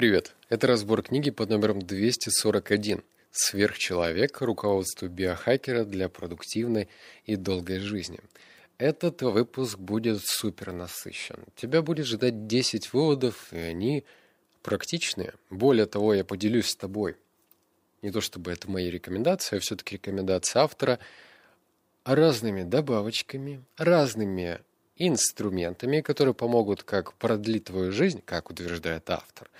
Привет! Это разбор книги под номером 241 «Сверхчеловек. Руководство биохакера для продуктивной и долгой жизни». Этот выпуск будет супер насыщен. Тебя будет ждать 10 выводов, и они практичные. Более того, я поделюсь с тобой. Не то чтобы это мои рекомендации, а все-таки рекомендации автора разными добавочками, разными инструментами, которые помогут как продлить твою жизнь, как утверждает автор,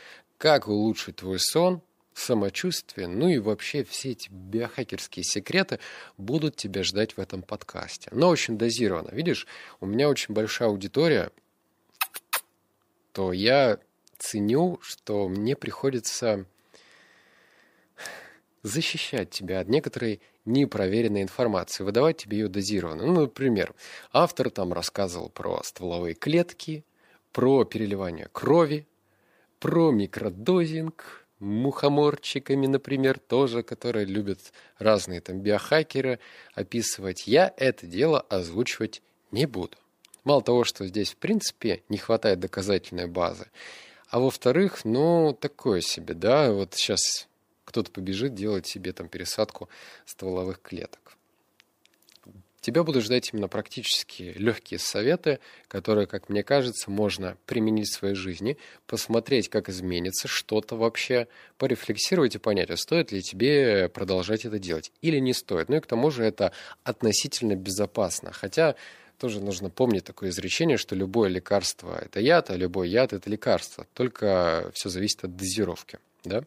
как улучшить твой сон, самочувствие, ну и вообще все эти биохакерские секреты будут тебя ждать в этом подкасте. Но очень дозированно. Видишь, у меня очень большая аудитория, то я ценю, что мне приходится защищать тебя от некоторой непроверенной информации, выдавать тебе ее дозированно. Ну, например, автор там рассказывал про стволовые клетки, про переливание крови, про микродозинг, мухоморчиками, например, тоже, которые любят разные там биохакеры описывать. Я это дело озвучивать не буду. Мало того, что здесь, в принципе, не хватает доказательной базы, а во-вторых, ну, такое себе, да, вот сейчас кто-то побежит делать себе там пересадку стволовых клеток. Тебя будут ждать именно практически легкие советы, которые, как мне кажется, можно применить в своей жизни, посмотреть, как изменится что-то вообще, порефлексировать и понять, а стоит ли тебе продолжать это делать или не стоит. Ну и к тому же это относительно безопасно. Хотя тоже нужно помнить такое изречение, что любое лекарство – это яд, а любой яд – это лекарство. Только все зависит от дозировки. Да?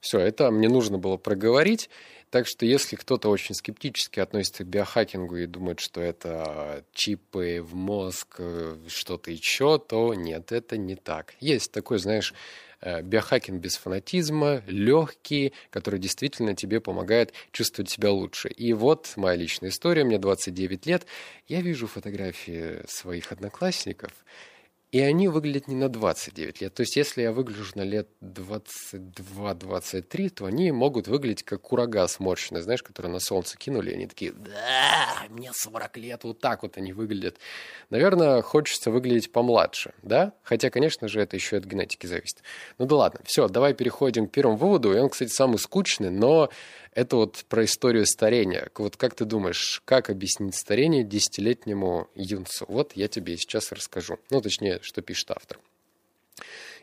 Все, это мне нужно было проговорить. Так что если кто-то очень скептически относится к биохакингу и думает, что это чипы в мозг, э, что-то еще, то нет, это не так. Есть такой, знаешь, э, биохакинг без фанатизма, легкий, который действительно тебе помогает чувствовать себя лучше. И вот моя личная история, мне 29 лет, я вижу фотографии своих одноклассников, и они выглядят не на 29 лет. То есть, если я выгляжу на лет 22-23, то они могут выглядеть как курага сморщенный, знаешь, который на солнце кинули, и они такие, да, мне 40 лет, вот так вот они выглядят. Наверное, хочется выглядеть помладше, да? Хотя, конечно же, это еще от генетики зависит. Ну да ладно, все, давай переходим к первому выводу, и он, кстати, самый скучный, но это вот про историю старения. Вот как ты думаешь, как объяснить старение десятилетнему юнцу? Вот я тебе сейчас расскажу. Ну, точнее, что пишет автор.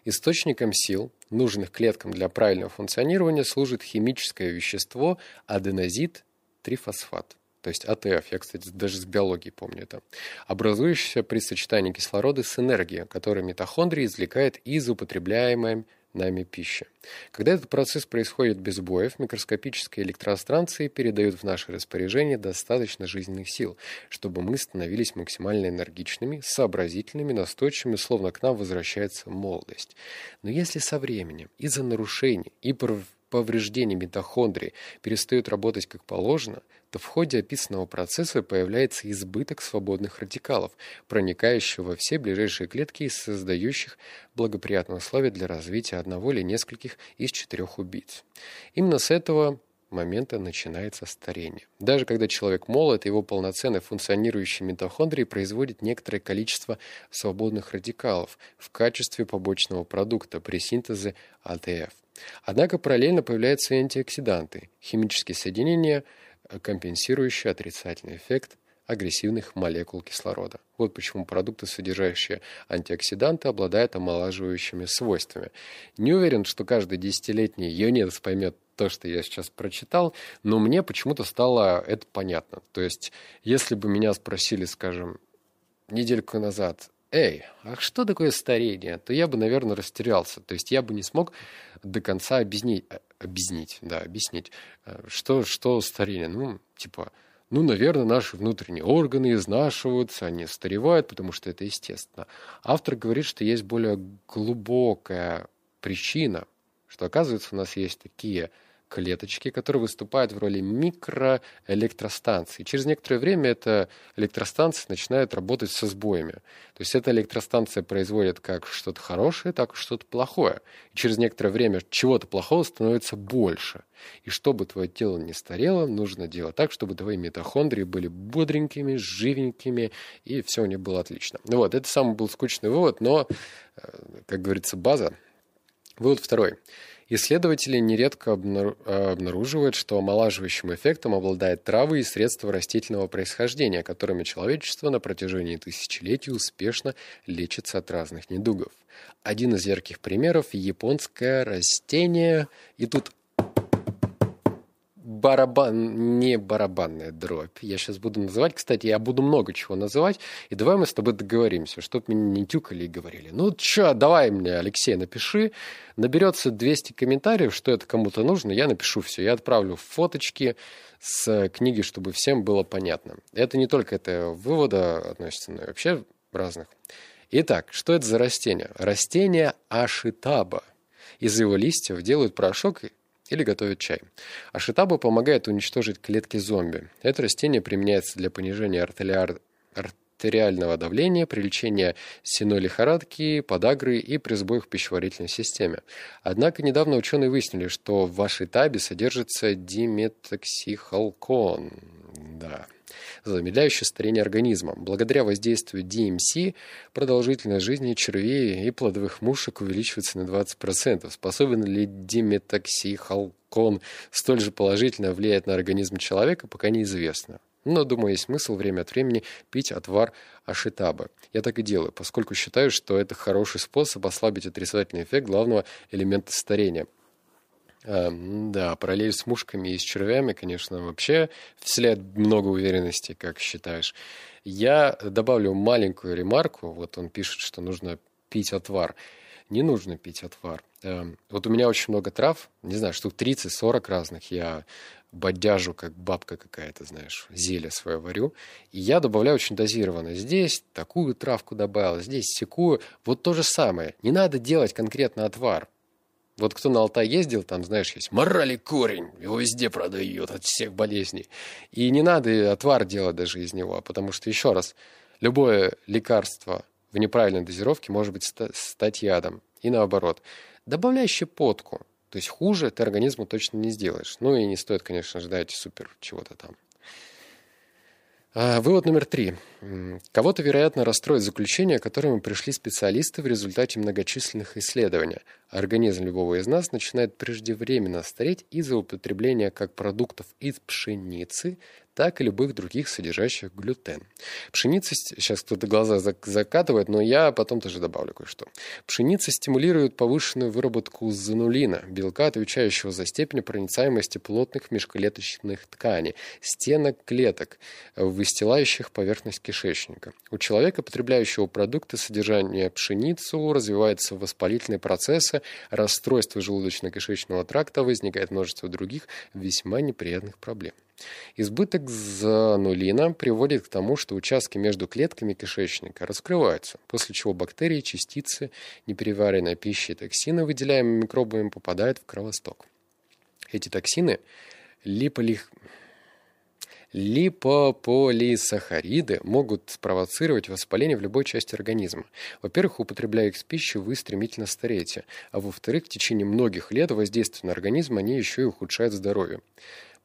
Источником сил, нужных клеткам для правильного функционирования, служит химическое вещество аденозит-трифосфат то есть АТФ, я, кстати, даже с биологией помню это, образующийся при сочетании кислорода с энергией, которую митохондрия извлекает из употребляемой нами пищи. Когда этот процесс происходит без боев, микроскопические электростанции передают в наше распоряжение достаточно жизненных сил, чтобы мы становились максимально энергичными, сообразительными, настойчивыми, словно к нам возвращается молодость. Но если со временем из-за нарушений и повреждений митохондрии перестают работать как положено, то в ходе описанного процесса появляется избыток свободных радикалов, проникающих во все ближайшие клетки и создающих благоприятные условия для развития одного или нескольких из четырех убийц. Именно с этого момента начинается старение. Даже когда человек молод, его полноценно функционирующие митохондрии производят некоторое количество свободных радикалов в качестве побочного продукта при синтезе АТФ. Однако параллельно появляются антиоксиданты, химические соединения, компенсирующие отрицательный эффект агрессивных молекул кислорода. Вот почему продукты, содержащие антиоксиданты, обладают омолаживающими свойствами. Не уверен, что каждый десятилетний юнец поймет то, что я сейчас прочитал, но мне почему-то стало это понятно. То есть, если бы меня спросили, скажем, недельку назад, эй, а что такое старение, то я бы, наверное, растерялся. То есть я бы не смог до конца объяснить, э, объяснить, да, объяснить, э, что, что старение. Ну, типа, ну, наверное, наши внутренние органы изнашиваются, они старевают, потому что это естественно. Автор говорит, что есть более глубокая причина, что, оказывается, у нас есть такие клеточки, которые выступают в роли микроэлектростанций. Через некоторое время эта электростанция начинает работать со сбоями. То есть эта электростанция производит как что-то хорошее, так и что-то плохое. И через некоторое время чего-то плохого становится больше. И чтобы твое тело не старело, нужно делать так, чтобы твои митохондрии были бодренькими, живенькими, и все у них было отлично. Ну вот, это самый был скучный вывод, но, э, как говорится, база Вывод второй. Исследователи нередко обнаруживают, что омолаживающим эффектом обладает травы и средства растительного происхождения, которыми человечество на протяжении тысячелетий успешно лечится от разных недугов. Один из ярких примеров – японское растение, и тут барабан, не барабанная дробь. Я сейчас буду называть, кстати, я буду много чего называть, и давай мы с тобой договоримся, чтобы меня не тюкали и говорили. Ну, чё, давай мне, Алексей, напиши. Наберется 200 комментариев, что это кому-то нужно, я напишу все. Я отправлю фоточки с книги, чтобы всем было понятно. Это не только это вывода относится, но и вообще разных. Итак, что это за растение? Растение ашитаба. Из его листьев делают порошок или готовят чай. Ашитаба помогает уничтожить клетки зомби. Это растение применяется для понижения артериар... артериального давления, при лечении синой лихорадки, подагры и при сбоях в пищеварительной системе. Однако недавно ученые выяснили, что в ашитабе содержится диметоксихалкон. Да замедляющий старение организма. Благодаря воздействию DMC продолжительность жизни червей и плодовых мушек увеличивается на 20%. Способен ли диметоксихалкон столь же положительно влиять на организм человека, пока неизвестно. Но, думаю, есть смысл время от времени пить отвар ашитабы. Я так и делаю, поскольку считаю, что это хороший способ ослабить отрицательный эффект главного элемента старения – Эм, да, параллель с мушками и с червями, конечно, вообще вселяет много уверенности, как считаешь. Я добавлю маленькую ремарку. Вот он пишет, что нужно пить отвар. Не нужно пить отвар. Эм, вот у меня очень много трав, не знаю, штук 30-40 разных. Я бодяжу, как бабка какая-то, знаешь, зелье свое варю. И я добавляю очень дозированно. Здесь такую травку добавил, здесь секую. Вот то же самое. Не надо делать конкретно отвар. Вот кто на Алтай ездил, там, знаешь, есть морали корень, его везде продают от всех болезней. И не надо отвар делать даже из него, потому что, еще раз, любое лекарство в неправильной дозировке может быть стать ядом. И наоборот. Добавляй щепотку. То есть хуже ты организму точно не сделаешь. Ну и не стоит, конечно, ждать супер чего-то там. А, вывод номер три. Кого-то, вероятно, расстроит заключение, к которому пришли специалисты в результате многочисленных исследований. Организм любого из нас начинает преждевременно стареть из-за употребления как продуктов из пшеницы, так и любых других содержащих глютен. Пшеница, сейчас кто-то глаза закатывает, но я потом тоже добавлю кое-что. Пшеница стимулирует повышенную выработку занулина, белка, отвечающего за степень проницаемости плотных межклеточных тканей, стенок клеток, выстилающих поверхность кишечника. У человека, потребляющего продукты содержания пшеницу, развиваются воспалительные процессы, расстройство желудочно-кишечного тракта, возникает множество других весьма неприятных проблем. Избыток занулина приводит к тому, что участки между клетками кишечника раскрываются, после чего бактерии, частицы непереваренной пищи и токсины, выделяемые микробами, попадают в кровосток. Эти токсины липолих... Липополисахариды могут спровоцировать воспаление в любой части организма. Во-первых, употребляя их с пищей, вы стремительно стареете, а во-вторых, в течение многих лет воздействия на организм они еще и ухудшают здоровье.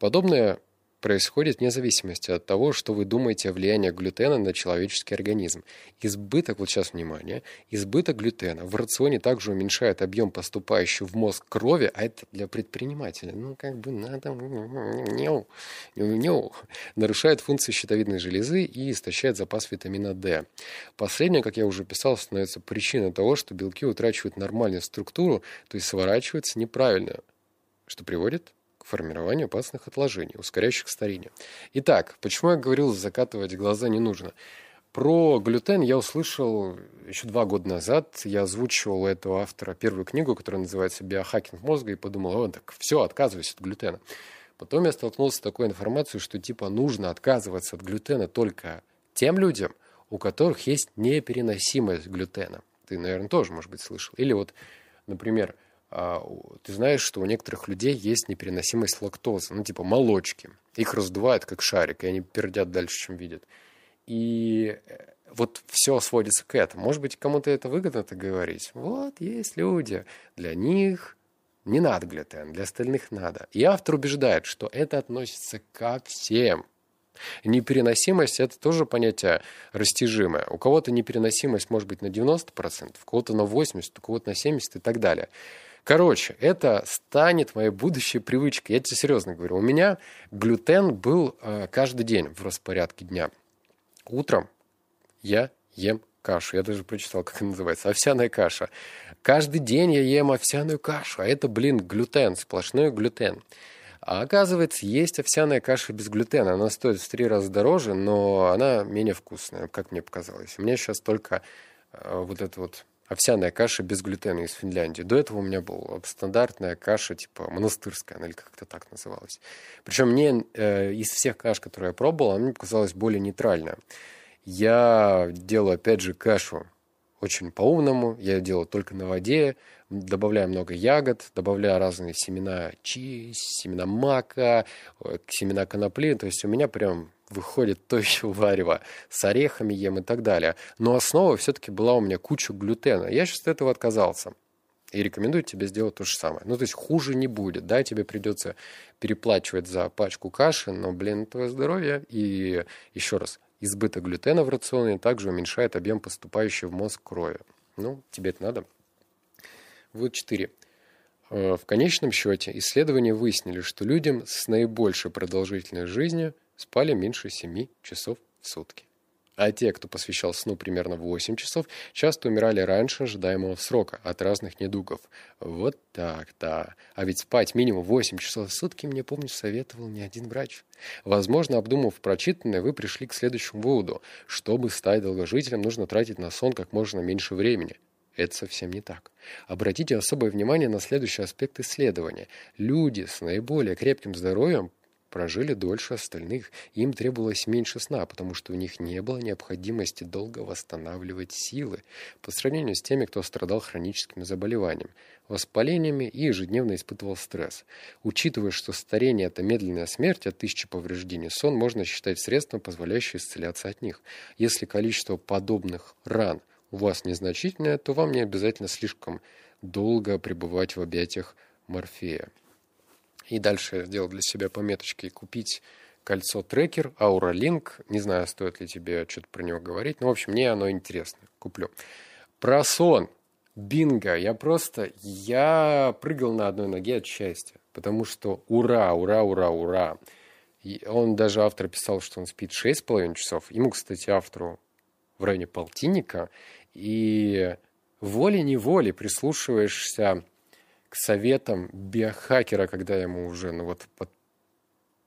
Подобное происходит вне зависимости от того, что вы думаете о влиянии глютена на человеческий организм. Избыток, вот сейчас внимание, избыток глютена в рационе также уменьшает объем поступающего в мозг крови, а это для предпринимателя, ну как бы надо, нарушает функции щитовидной железы и истощает запас витамина D. Последнее, как я уже писал, становится причиной того, что белки утрачивают нормальную структуру, то есть сворачиваются неправильно, что приводит к формированию опасных отложений, ускоряющих старение. Итак, почему я говорил, закатывать глаза не нужно? Про глютен я услышал еще два года назад. Я озвучивал этого автора первую книгу, которая называется «Биохакинг мозга», и подумал, о, так все, отказываюсь от глютена. Потом я столкнулся с такой информацией, что типа нужно отказываться от глютена только тем людям, у которых есть непереносимость глютена. Ты, наверное, тоже, может быть, слышал. Или вот, например, ты знаешь, что у некоторых людей есть непереносимость лактозы, ну, типа молочки. Их раздувают как шарик, и они пердят дальше, чем видят. И э, вот все сводится к этому. Может быть, кому-то это выгодно это говорить. Вот есть люди, для них не надо глютен, для остальных надо. И автор убеждает, что это относится ко всем. Непереносимость – это тоже понятие растяжимое. У кого-то непереносимость может быть на 90%, у кого-то на 80%, у кого-то на 70% и так далее. Короче, это станет моей будущей привычкой. Я тебе серьезно говорю. У меня глютен был э, каждый день в распорядке дня. Утром я ем кашу. Я даже прочитал, как она называется. Овсяная каша. Каждый день я ем овсяную кашу. А это, блин, глютен, сплошной глютен. А оказывается, есть овсяная каша без глютена. Она стоит в три раза дороже, но она менее вкусная, как мне показалось. У меня сейчас только э, вот это вот овсяная каша без глютена из Финляндии. До этого у меня была стандартная каша, типа монастырская, она или как-то так называлась. Причем мне э, из всех каш, которые я пробовал, она мне показалась более нейтральная. Я делаю, опять же, кашу очень по-умному. Я ее делаю только на воде, добавляю много ягод, добавляю разные семена чи, семена мака, семена конопли. То есть у меня прям выходит то еще варево. С орехами ем и так далее. Но основа все-таки была у меня куча глютена. Я сейчас от этого отказался. И рекомендую тебе сделать то же самое. Ну, то есть хуже не будет. Да, тебе придется переплачивать за пачку каши, но, блин, твое здоровье. И еще раз, избыток глютена в рационе также уменьшает объем поступающей в мозг крови. Ну, тебе это надо. Вот 4. Э, в конечном счете исследования выяснили, что людям с наибольшей продолжительностью жизни спали меньше 7 часов в сутки. А те, кто посвящал сну примерно 8 часов, часто умирали раньше ожидаемого срока от разных недугов. Вот так, да. А ведь спать минимум 8 часов в сутки, мне помню, советовал не один врач. Возможно, обдумав прочитанное, вы пришли к следующему выводу. Чтобы стать долгожителем, нужно тратить на сон как можно меньше времени. Это совсем не так. Обратите особое внимание на следующий аспект исследования. Люди с наиболее крепким здоровьем прожили дольше остальных. Им требовалось меньше сна, потому что у них не было необходимости долго восстанавливать силы по сравнению с теми, кто страдал хроническими заболеваниями, воспалениями и ежедневно испытывал стресс. Учитывая, что старение – это медленная смерть от тысячи повреждений, сон можно считать средством, позволяющим исцеляться от них. Если количество подобных ран у вас незначительное, то вам не обязательно слишком долго пребывать в объятиях Морфея. И дальше я сделал для себя пометочки купить кольцо-трекер, Auralink. Не знаю, стоит ли тебе что-то про него говорить. Но, в общем, мне оно интересно. Куплю. Про сон. Бинго. Я просто... Я прыгал на одной ноге от счастья. Потому что ура, ура, ура, ура. И он даже автор писал, что он спит 6,5 часов. Ему, кстати, автору в районе полтинника. И волей-неволей прислушиваешься к советам биохакера, когда ему уже, ну вот, под,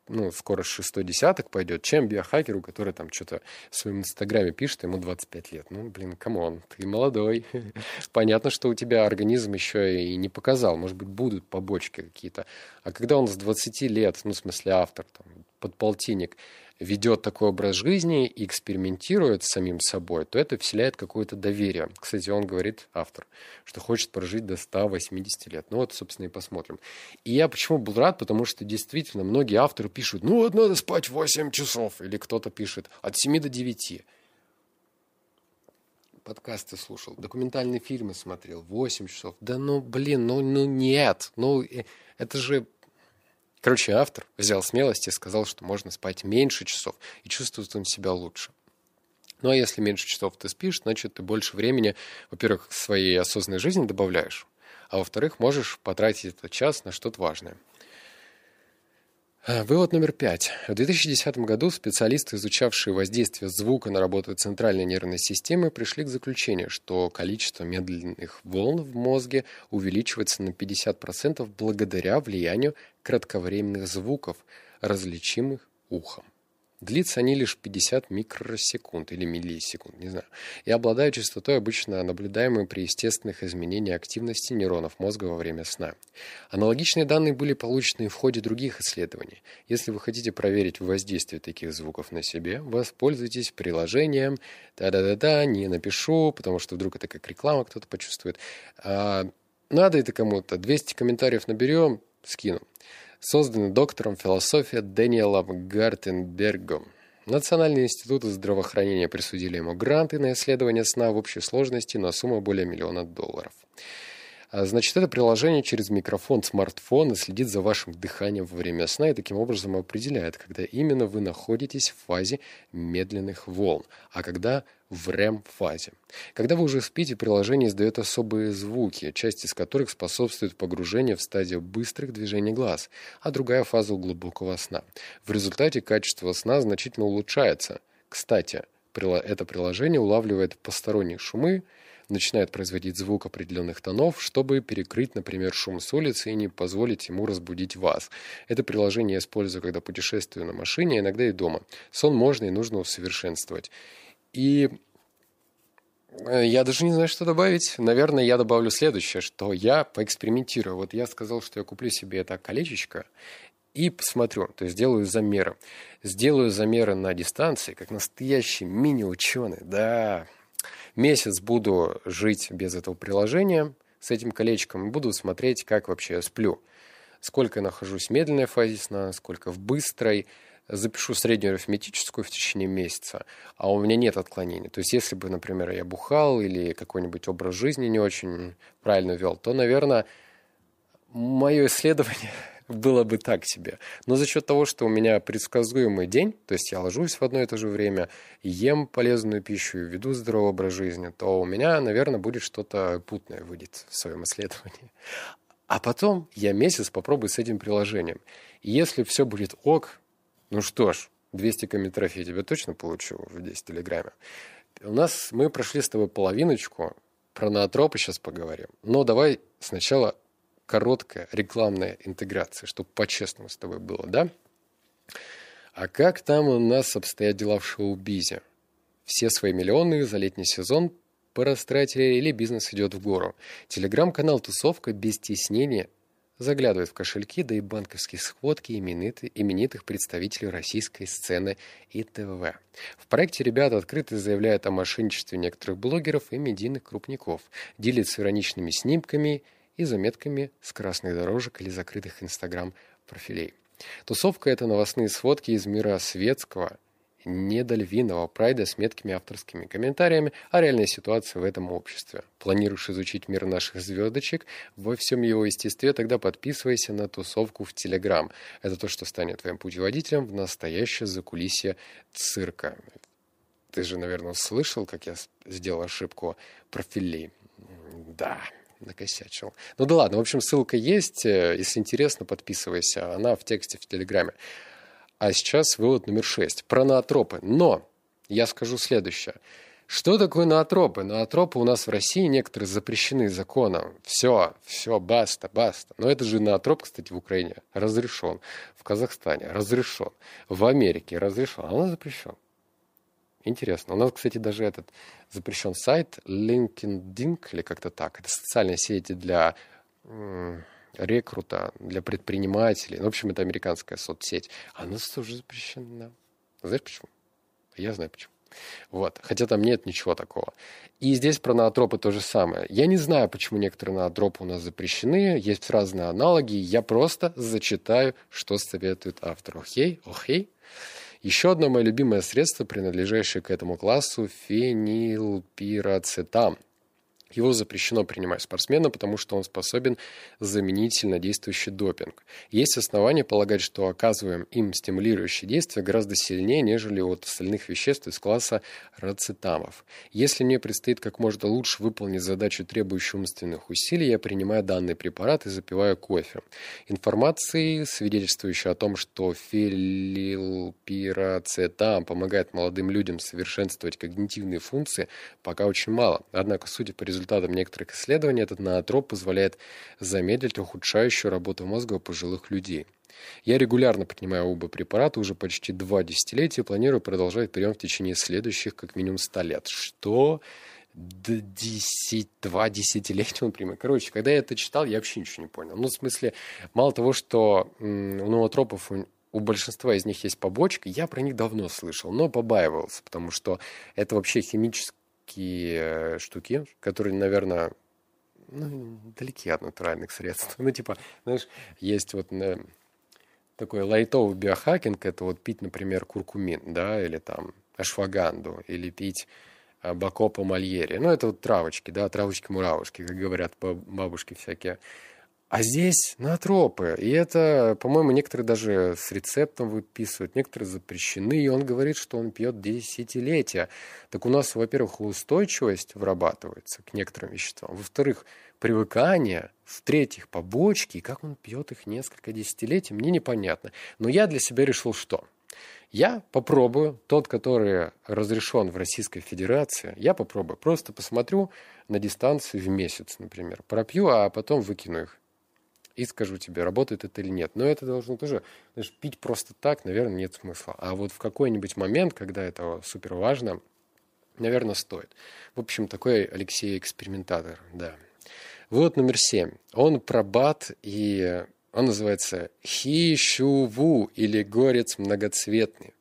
ну, скоро шестой десяток пойдет, чем биохакеру, который там что-то в своем инстаграме пишет, ему 25 лет. Ну, блин, come on, ты молодой. Понятно, что у тебя организм еще и не показал. Может быть, будут побочки какие-то. А когда он с 20 лет, ну, в смысле автор, там, под полтинник, ведет такой образ жизни и экспериментирует с самим собой, то это вселяет какое-то доверие. Кстати, он говорит, автор, что хочет прожить до 180 лет. Ну вот, собственно, и посмотрим. И я почему был рад, потому что действительно многие авторы пишут, ну вот надо спать 8 часов, или кто-то пишет от 7 до 9 подкасты слушал, документальные фильмы смотрел, 8 часов. Да ну, блин, ну, ну нет. Ну, э, это же Короче, автор взял смелость и сказал, что можно спать меньше часов и чувствовать он себя лучше. Ну а если меньше часов ты спишь, значит ты больше времени, во-первых, своей осознанной жизни добавляешь, а во-вторых, можешь потратить этот час на что-то важное. А, вывод номер пять. В 2010 году специалисты, изучавшие воздействие звука на работу центральной нервной системы, пришли к заключению, что количество медленных волн в мозге увеличивается на 50% благодаря влиянию кратковременных звуков, различимых ухом. Длится они лишь 50 микросекунд или миллисекунд, не знаю, и обладают частотой, обычно наблюдаемой при естественных изменениях активности нейронов мозга во время сна. Аналогичные данные были получены в ходе других исследований. Если вы хотите проверить воздействие таких звуков на себе, воспользуйтесь приложением «да-да-да-да», не напишу, потому что вдруг это как реклама кто-то почувствует. А, надо это кому-то, 200 комментариев наберем, скину созданы доктором философии Дэниелом Гартенбергом. Национальные институты здравоохранения присудили ему гранты на исследование сна в общей сложности на сумму более миллиона долларов. А, значит, это приложение через микрофон смартфона следит за вашим дыханием во время сна и таким образом определяет, когда именно вы находитесь в фазе медленных волн, а когда в REM-фазе. Когда вы уже спите, приложение издает особые звуки, часть из которых способствует погружению в стадию быстрых движений глаз, а другая фаза глубокого сна. В результате качество сна значительно улучшается. Кстати, это приложение улавливает посторонние шумы, начинает производить звук определенных тонов, чтобы перекрыть, например, шум с улицы и не позволить ему разбудить вас. Это приложение я использую, когда путешествую на машине, иногда и дома. Сон можно и нужно усовершенствовать. И э, я даже не знаю, что добавить. Наверное, я добавлю следующее, что я поэкспериментирую. Вот я сказал, что я куплю себе это колечечко и посмотрю, то есть сделаю замеры. Сделаю замеры на дистанции, как настоящий мини-ученый. Да, месяц буду жить без этого приложения с этим колечком и буду смотреть, как вообще я сплю. Сколько я нахожусь в медленной фазе сна, сколько в быстрой. Запишу среднюю арифметическую в течение месяца, а у меня нет отклонений. То есть, если бы, например, я бухал или какой-нибудь образ жизни не очень правильно вел, то, наверное, мое исследование было бы так себе. Но за счет того, что у меня предсказуемый день, то есть я ложусь в одно и то же время, ем полезную пищу, веду здоровый образ жизни, то у меня, наверное, будет что-то путное выйдет в своем исследовании. А потом я месяц попробую с этим приложением. И если все будет ок, ну что ж, 200 комментариев я тебе точно получу в 10 телеграме. У нас мы прошли с тобой половиночку, про ноотропы сейчас поговорим. Но давай сначала короткая рекламная интеграция, чтобы по-честному с тобой было, да? А как там у нас обстоят дела в шоу-бизе? Все свои миллионы за летний сезон порастратили или бизнес идет в гору? Телеграм-канал «Тусовка» без стеснения заглядывает в кошельки, да и банковские сходки именитых, именитых представителей российской сцены и ТВ. В проекте ребята открыто заявляют о мошенничестве некоторых блогеров и медийных крупников, делятся ироничными снимками и заметками с красных дорожек или закрытых инстаграм-профилей. Тусовка – это новостные сводки из мира светского, недольвиного прайда с меткими авторскими комментариями о реальной ситуации в этом обществе. Планируешь изучить мир наших звездочек во всем его естестве, тогда подписывайся на тусовку в Телеграм. Это то, что станет твоим путеводителем в настоящее закулисье цирка. Ты же, наверное, слышал, как я сделал ошибку профилей. Да накосячил. Ну да ладно, в общем, ссылка есть. Э, если интересно, подписывайся. Она в тексте в Телеграме. А сейчас вывод номер шесть. Про ноотропы. Но я скажу следующее. Что такое ноотропы? Ноотропы у нас в России некоторые запрещены законом. Все, все, баста, баста. Но это же ноотроп, кстати, в Украине разрешен. В Казахстане разрешен. В Америке разрешен. А нас запрещен. Интересно. У нас, кстати, даже этот запрещен сайт LinkedIn или как-то так. Это социальные сети для рекрута, для предпринимателей. Ну, в общем, это американская соцсеть. А у нас тоже запрещена. Знаешь почему? Я знаю почему. Вот. Хотя там нет ничего такого. И здесь про ноотропы то же самое. Я не знаю, почему некоторые ноотропы у нас запрещены. Есть разные аналоги. Я просто зачитаю, что советует автор. Окей? Окей? Еще одно мое любимое средство, принадлежащее к этому классу – фенилпирацетам – его запрещено принимать спортсменам, потому что он способен заменить сильнодействующий допинг. Есть основания полагать, что оказываем им стимулирующие действия гораздо сильнее, нежели от остальных веществ из класса рацетамов. Если мне предстоит как можно лучше выполнить задачу, требующую умственных усилий, я принимаю данный препарат и запиваю кофе. Информации, свидетельствующей о том, что филилпирацетам помогает молодым людям совершенствовать когнитивные функции, пока очень мало. Однако, судя по результатам результатам некоторых исследований этот ноотроп позволяет замедлить ухудшающую работу мозга у пожилых людей. Я регулярно принимаю оба препарата уже почти два десятилетия и планирую продолжать прием в течение следующих как минимум 100 лет. Что? До 10, два десятилетия он примет. Короче, когда я это читал, я вообще ничего не понял. Ну, в смысле, мало того, что у ноотропов у большинства из них есть побочка, я про них давно слышал, но побаивался, потому что это вообще химически такие штуки, которые, наверное, ну, далеки от натуральных средств. Ну, типа, знаешь, есть вот э, такой лайтовый биохакинг, это вот пить, например, куркумин, да, или там ашваганду, или пить Бакопа Мальери. Ну, это вот травочки, да, травочки-муравушки, как говорят бабушки всякие. А здесь натропы. И это, по-моему, некоторые даже с рецептом выписывают, некоторые запрещены. И он говорит, что он пьет десятилетия. Так у нас, во-первых, устойчивость вырабатывается к некоторым веществам. Во-вторых, привыкание. В-третьих, побочки. И как он пьет их несколько десятилетий, мне непонятно. Но я для себя решил, что я попробую тот, который разрешен в Российской Федерации, я попробую. Просто посмотрю на дистанции в месяц, например. Пропью, а потом выкину их и скажу тебе, работает это или нет. Но это должно тоже, знаешь, пить просто так, наверное, нет смысла. А вот в какой-нибудь момент, когда это супер важно, наверное, стоит. В общем, такой Алексей экспериментатор, да. Вот номер семь. Он пробат, и он называется Хишуву, или горец многоцветный.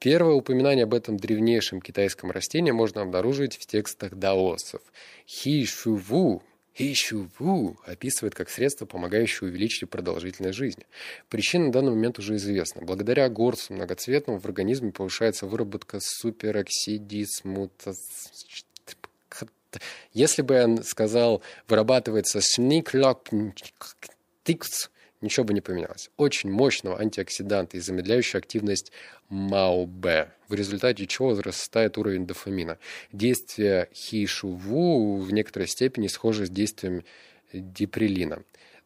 Первое упоминание об этом древнейшем китайском растении можно обнаружить в текстах даосов. Хишуву Хищуву описывает как средство, помогающее увеличить продолжительность жизни. Причина на данный момент уже известна. Благодаря горцу многоцветному в организме повышается выработка супероксидисмута... Если бы я сказал, вырабатывается сниклоктикс, ничего бы не поменялось. Очень мощного антиоксиданта и замедляющая активность МАОБ, в результате чего возрастает уровень дофамина. Действие хишуву в некоторой степени схоже с действием диприлина.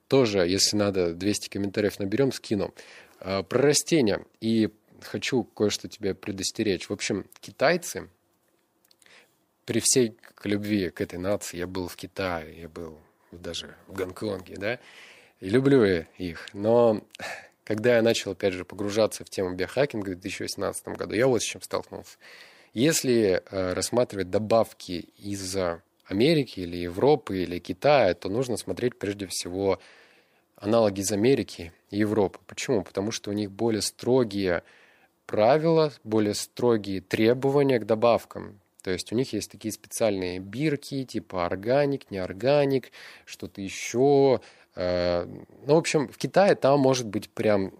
Тоже, если надо, 200 комментариев наберем, скину. А, про растения. И хочу кое-что тебе предостеречь. В общем, китайцы, при всей любви к этой нации, я был в Китае, я был даже в Гонконге, да, и люблю их. Но когда я начал, опять же, погружаться в тему биохакинга в 2018 году, я вот с чем столкнулся. Если э, рассматривать добавки из Америки или Европы или Китая, то нужно смотреть прежде всего аналоги из Америки и Европы. Почему? Потому что у них более строгие правила, более строгие требования к добавкам. То есть у них есть такие специальные бирки, типа органик, неорганик, что-то еще, ну, в общем, в Китае там может быть прям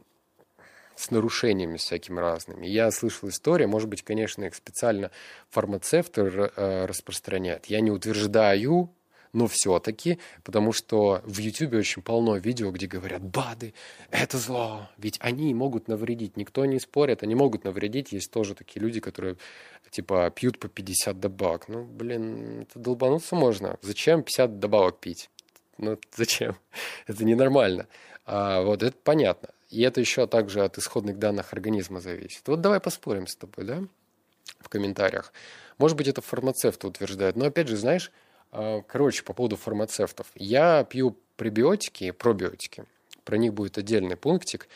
с нарушениями всякими разными. Я слышал истории, может быть, конечно, их специально фармацевты э, распространяют. Я не утверждаю, но все-таки, потому что в Ютубе очень полно видео, где говорят, БАДы – это зло, ведь они могут навредить. Никто не спорит, они могут навредить. Есть тоже такие люди, которые, типа, пьют по 50 добавок. Ну, блин, это долбануться можно. Зачем 50 добавок пить? Ну, зачем? Это ненормально. А вот это понятно. И это еще также от исходных данных организма зависит. Вот давай поспорим с тобой, да, в комментариях. Может быть, это фармацевты утверждают. Но опять же, знаешь, а, короче, по поводу фармацевтов. Я пью пребиотики, пробиотики. Про них будет отдельный пунктик.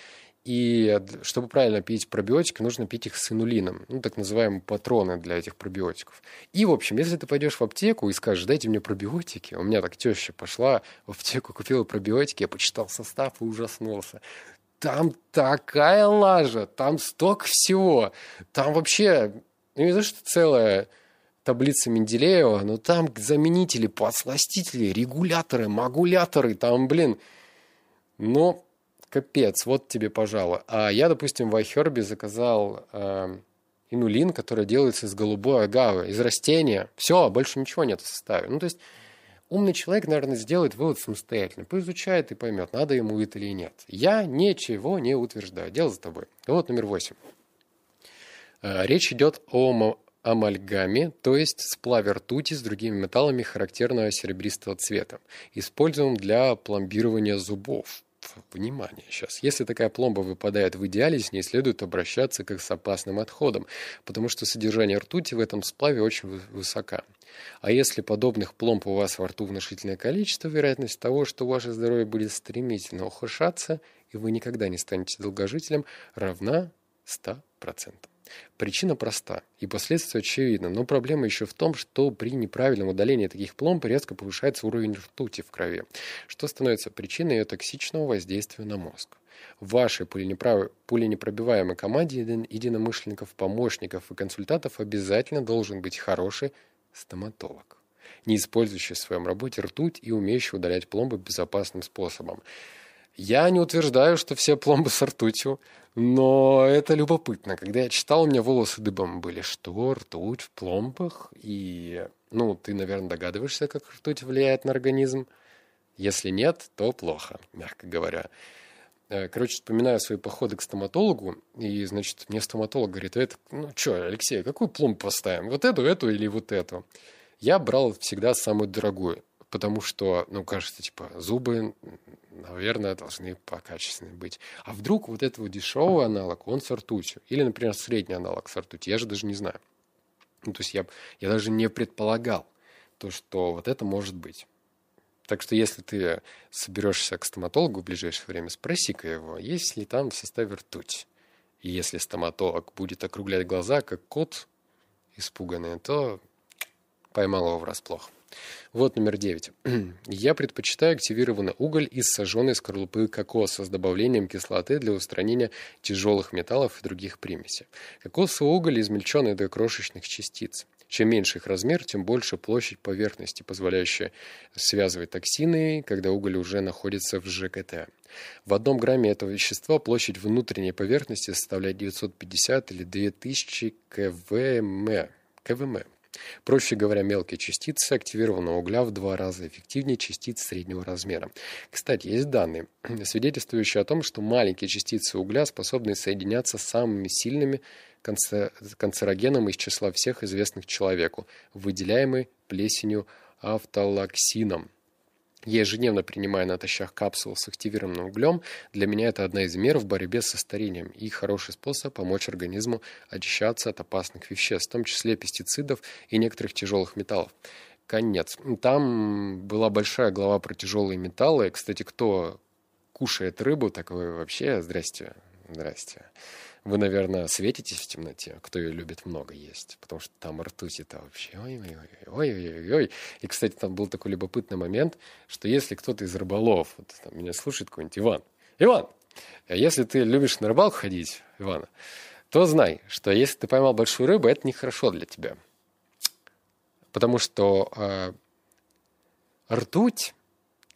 И чтобы правильно пить пробиотики, нужно пить их с инулином, ну, так называемые патроны для этих пробиотиков. И, в общем, если ты пойдешь в аптеку и скажешь, дайте мне пробиотики, у меня так теща пошла в аптеку, купила пробиотики, я почитал состав и ужаснулся. Там такая лажа, там столько всего. Там вообще, ну не то, что целая таблица Менделеева, но там заменители, подсластители, регуляторы, магуляторы, там, блин, ну, капец, вот тебе, пожалуй. А я, допустим, в iHerb заказал э, инулин, который делается из голубой агавы, из растения. Все, больше ничего нет в составе. Ну, то есть умный человек, наверное, сделает вывод самостоятельно. Поизучает и поймет, надо ему это или нет. Я ничего не утверждаю. Дело за тобой. Вот номер восемь. Э, речь идет о амальгаме, то есть сплаве ртути с другими металлами характерного серебристого цвета, используемым для пломбирования зубов внимание сейчас. Если такая пломба выпадает в идеале, с ней следует обращаться как с опасным отходом, потому что содержание ртути в этом сплаве очень высока. А если подобных пломб у вас во рту внушительное количество, вероятность того, что ваше здоровье будет стремительно ухудшаться, и вы никогда не станете долгожителем, равна 100%. Причина проста, и последствия очевидны, но проблема еще в том, что при неправильном удалении таких пломб резко повышается уровень ртути в крови, что становится причиной ее токсичного воздействия на мозг. Вашей пуленепробиваемой команде единомышленников, помощников и консультантов обязательно должен быть хороший стоматолог, не использующий в своем работе ртуть и умеющий удалять пломбы безопасным способом. Я не утверждаю, что все пломбы с ртутью, но это любопытно. Когда я читал, у меня волосы дыбом были. Что, ртуть в пломбах? И, ну, ты, наверное, догадываешься, как ртуть влияет на организм. Если нет, то плохо, мягко говоря. Э, короче, вспоминаю свои походы к стоматологу, и, значит, мне стоматолог говорит, это, ну что, Алексей, какую пломбу поставим? Вот эту, эту или вот эту? Я брал всегда самую дорогую, потому что, ну, кажется, типа, зубы наверное, должны покачественнее быть. А вдруг вот этот вот дешевый аналог, он с ртутью? Или, например, средний аналог с ртутью? Я же даже не знаю. Ну, то есть я, я даже не предполагал, то, что вот это может быть. Так что если ты соберешься к стоматологу в ближайшее время, спроси-ка его, есть ли там в составе ртуть. И если стоматолог будет округлять глаза, как кот испуганный, то поймал его врасплох. Вот номер девять. Я предпочитаю активированный уголь из сожженной скорлупы кокоса с добавлением кислоты для устранения тяжелых металлов и других примесей. Кокосовый уголь измельченный до крошечных частиц. Чем меньше их размер, тем больше площадь поверхности, позволяющая связывать токсины, когда уголь уже находится в ЖКТ. В одном грамме этого вещества площадь внутренней поверхности составляет 950 или 2000 КВМ. КВМ. Проще говоря, мелкие частицы активированного угля в два раза эффективнее частиц среднего размера. Кстати, есть данные, свидетельствующие о том, что маленькие частицы угля способны соединяться с самыми сильными канцерогеном из числа всех известных человеку, выделяемый плесенью автолаксином. Я ежедневно принимаю натощак капсулы с активированным углем. Для меня это одна из мер в борьбе со старением и хороший способ помочь организму очищаться от опасных веществ, в том числе пестицидов и некоторых тяжелых металлов. Конец. Там была большая глава про тяжелые металлы. Кстати, кто кушает рыбу, так вы вообще... Здрасте. Здрасте. Вы, наверное, светитесь в темноте, кто ее любит много есть, потому что там ртуть это вообще ой-ой-ой-ой-ой. И, кстати, там был такой любопытный момент, что если кто-то из рыболов, вот, там, меня слушает какой-нибудь Иван, Иван, а если ты любишь на рыбалку ходить, Ивана, то знай, что если ты поймал большую рыбу, это нехорошо для тебя. Потому что э, ртуть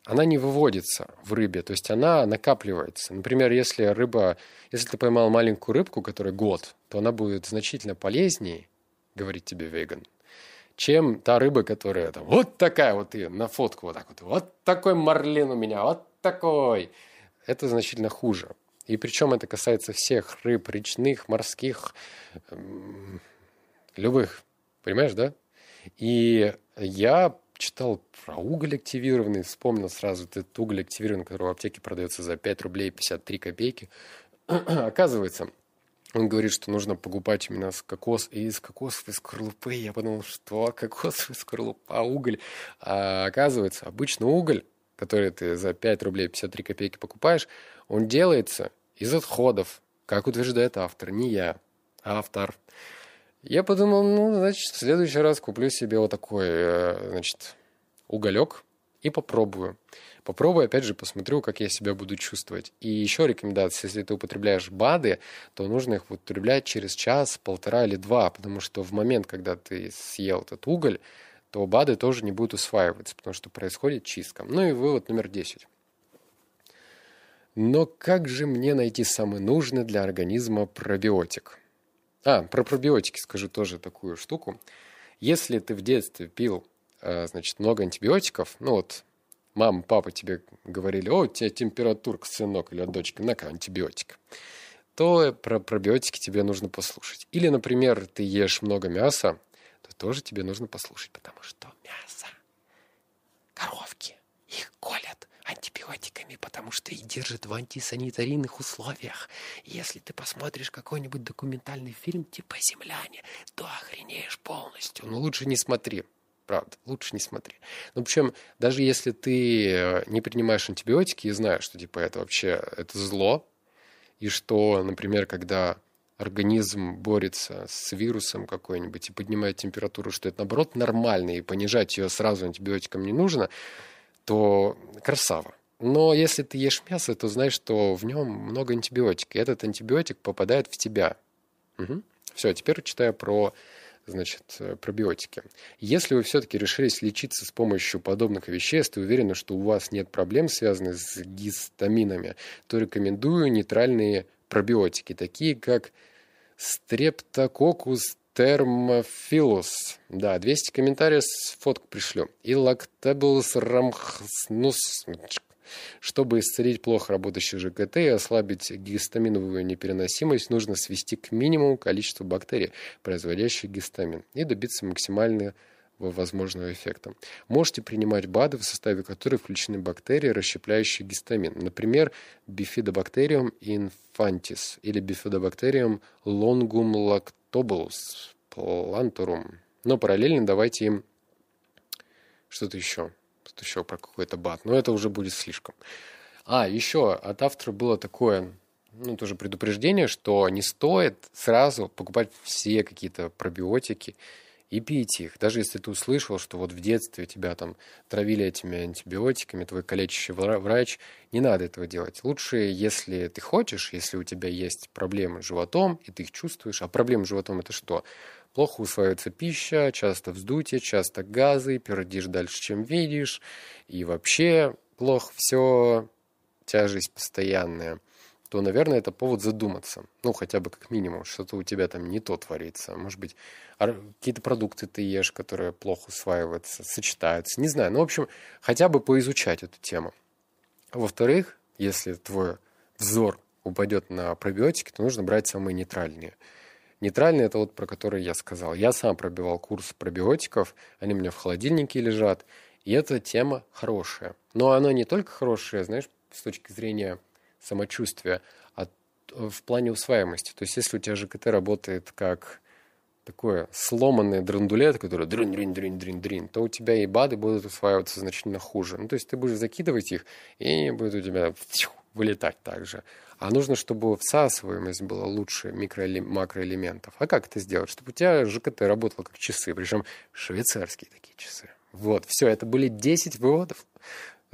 она не выводится в рыбе, то есть она накапливается. Например, если рыба, если ты поймал маленькую рыбку, которая год, то она будет значительно полезнее, говорит тебе веган, чем та рыба, которая там вот такая вот и на фотку вот так вот, вот такой марлин у меня, вот такой. Это значительно хуже. И причем это касается всех рыб, речных, морских, любых. Понимаешь, да? И я читал про уголь активированный, вспомнил сразу этот уголь активированный, который в аптеке продается за 5 рублей 53 копейки. Оказывается, он говорит, что нужно покупать именно с кокос и из кокосовой скорлупы. Я подумал, что кокосовая скорлупа, уголь. А оказывается, обычно уголь, который ты за 5 рублей 53 копейки покупаешь, он делается из отходов, как утверждает автор, не я, а автор. Я подумал, ну, значит, в следующий раз куплю себе вот такой, э, значит, уголек и попробую. Попробую, опять же, посмотрю, как я себя буду чувствовать. И еще рекомендация, если ты употребляешь БАДы, то нужно их употреблять через час, полтора или два, потому что в момент, когда ты съел этот уголь, то БАДы тоже не будут усваиваться, потому что происходит чистка. Ну и вывод номер 10. Но как же мне найти самый нужный для организма пробиотик? А, про пробиотики скажу тоже такую штуку. Если ты в детстве пил, э, значит, много антибиотиков, ну вот мама, папа тебе говорили, о, у тебя температурка, сынок или дочка, на-ка, антибиотик, то про пробиотики тебе нужно послушать. Или, например, ты ешь много мяса, то тоже тебе нужно послушать, потому что мясо, коровки, их колят антибиотиками, потому что их держат в антисанитарийных условиях. если ты посмотришь какой-нибудь документальный фильм типа «Земляне», то охренеешь полностью. Ну, лучше не смотри. Правда, лучше не смотри. Ну, причем, даже если ты э, не принимаешь антибиотики и знаешь, что, типа, это вообще это зло, и что, например, когда организм борется с вирусом какой-нибудь и поднимает температуру, что это, наоборот, нормально, и понижать ее сразу антибиотиком не нужно, то красава. Но если ты ешь мясо, то знаешь, что в нем много антибиотика. И этот антибиотик попадает в тебя. Угу. Все, теперь читаю про значит, пробиотики. Если вы все-таки решились лечиться с помощью подобных веществ и уверены, что у вас нет проблем, связанных с гистаминами, то рекомендую нейтральные пробиотики, такие как Streptococcus Термофилус. Да, 200 комментариев, фотку пришлю. И Lactabilus ramhnus. Чтобы исцелить плохо работающий ЖКТ и ослабить гистаминовую непереносимость, нужно свести к минимуму количество бактерий, производящих гистамин, и добиться максимального возможного эффекта. Можете принимать БАДы, в составе которых включены бактерии, расщепляющие гистамин. Например, Bifidobacterium infantis или Bifidobacterium longum lactobulus plantorum. Но параллельно давайте им что-то еще. Что-то еще про какой-то БАД. Но это уже будет слишком. А, еще от автора было такое ну, тоже предупреждение, что не стоит сразу покупать все какие-то пробиотики и пить их. Даже если ты услышал, что вот в детстве тебя там травили этими антибиотиками, твой калечащий врач, не надо этого делать. Лучше, если ты хочешь, если у тебя есть проблемы с животом, и ты их чувствуешь, а проблемы с животом это что? Плохо усваивается пища, часто вздутие, часто газы, пердишь дальше, чем видишь, и вообще плохо все, тяжесть постоянная то, наверное, это повод задуматься. Ну, хотя бы как минимум, что-то у тебя там не то творится. Может быть, какие-то продукты ты ешь, которые плохо усваиваются, сочетаются. Не знаю. Ну, в общем, хотя бы поизучать эту тему. Во-вторых, если твой взор упадет на пробиотики, то нужно брать самые нейтральные. Нейтральные – это вот про которые я сказал. Я сам пробивал курс пробиотиков, они у меня в холодильнике лежат, и эта тема хорошая. Но она не только хорошая, знаешь, с точки зрения самочувствия, а в плане усваиваемости. То есть если у тебя ЖКТ работает как такое сломанное драндулет, которое дрин дрин дрин дрин дрин то у тебя и БАДы будут усваиваться значительно хуже. Ну, то есть ты будешь закидывать их, и будет у тебя вылетать так же. А нужно, чтобы всасываемость была лучше микро- макроэлементов. А как это сделать? Чтобы у тебя ЖКТ работало как часы, причем швейцарские такие часы. Вот, все, это были 10 выводов.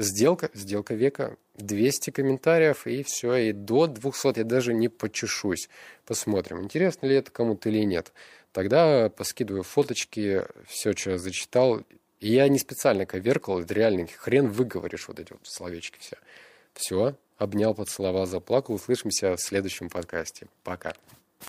Сделка, сделка века, 200 комментариев, и все, и до 200 я даже не почешусь. Посмотрим, интересно ли это кому-то или нет. Тогда поскидываю фоточки, все, что я зачитал. И я не специально коверкал, это реально хрен выговоришь вот эти вот словечки все. Все, обнял, поцеловал, заплакал. Услышимся в следующем подкасте. Пока.